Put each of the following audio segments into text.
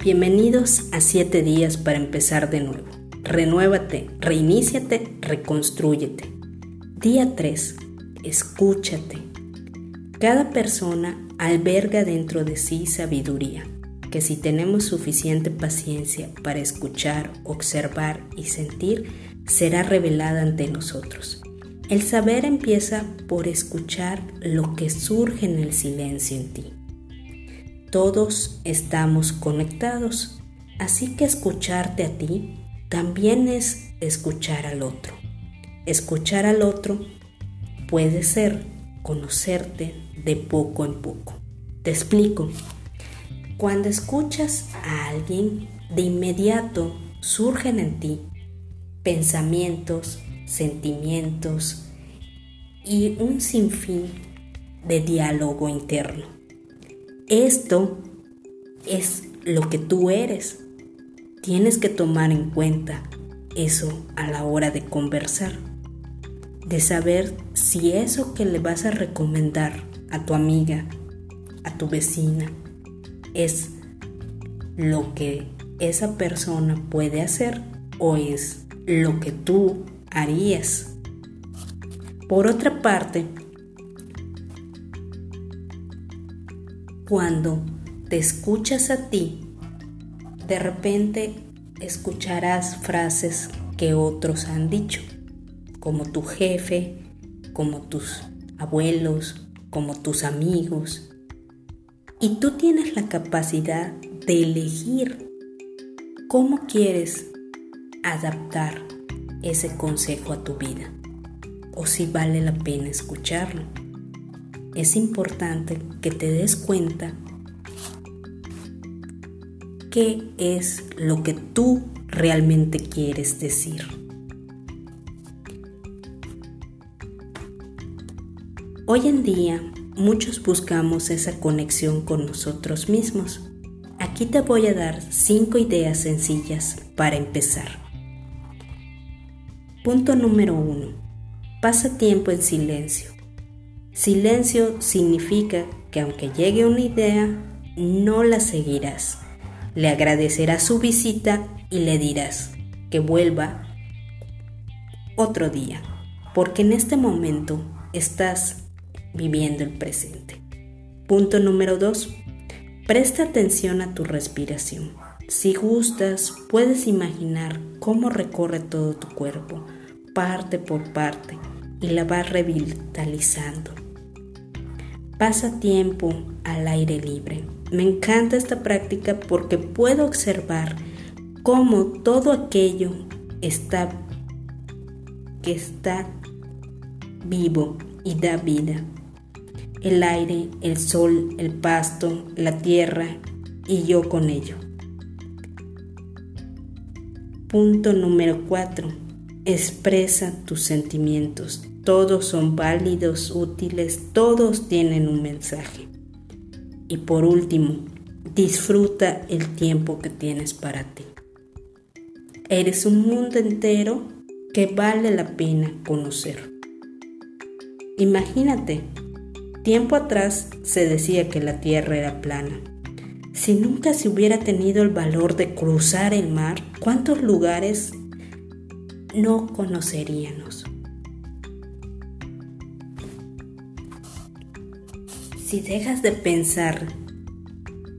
Bienvenidos a 7 días para empezar de nuevo. Renuévate, reiníciate, reconstrúyete. Día 3. Escúchate. Cada persona alberga dentro de sí sabiduría, que si tenemos suficiente paciencia para escuchar, observar y sentir, será revelada ante nosotros. El saber empieza por escuchar lo que surge en el silencio en ti. Todos estamos conectados, así que escucharte a ti también es escuchar al otro. Escuchar al otro puede ser conocerte de poco en poco. Te explico. Cuando escuchas a alguien, de inmediato surgen en ti pensamientos, sentimientos y un sinfín de diálogo interno. Esto es lo que tú eres. Tienes que tomar en cuenta eso a la hora de conversar, de saber si eso que le vas a recomendar a tu amiga, a tu vecina, es lo que esa persona puede hacer o es lo que tú harías. Por otra parte, Cuando te escuchas a ti, de repente escucharás frases que otros han dicho, como tu jefe, como tus abuelos, como tus amigos. Y tú tienes la capacidad de elegir cómo quieres adaptar ese consejo a tu vida o si vale la pena escucharlo es importante que te des cuenta qué es lo que tú realmente quieres decir. Hoy en día muchos buscamos esa conexión con nosotros mismos. Aquí te voy a dar cinco ideas sencillas para empezar. Punto número uno. Pasa tiempo en silencio. Silencio significa que aunque llegue una idea, no la seguirás. Le agradecerás su visita y le dirás que vuelva otro día, porque en este momento estás viviendo el presente. Punto número 2. Presta atención a tu respiración. Si gustas, puedes imaginar cómo recorre todo tu cuerpo, parte por parte, y la vas revitalizando. Pasa tiempo al aire libre. Me encanta esta práctica porque puedo observar cómo todo aquello está que está vivo y da vida. El aire, el sol, el pasto, la tierra y yo con ello. Punto número 4. Expresa tus sentimientos todos son válidos, útiles, todos tienen un mensaje. Y por último, disfruta el tiempo que tienes para ti. Eres un mundo entero que vale la pena conocer. Imagínate, tiempo atrás se decía que la Tierra era plana. Si nunca se hubiera tenido el valor de cruzar el mar, ¿cuántos lugares no conoceríamos? Si dejas de pensar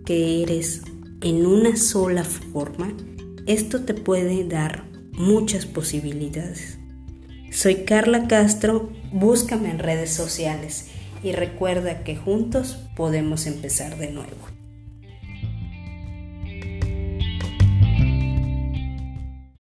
que eres en una sola forma, esto te puede dar muchas posibilidades. Soy Carla Castro, búscame en redes sociales y recuerda que juntos podemos empezar de nuevo.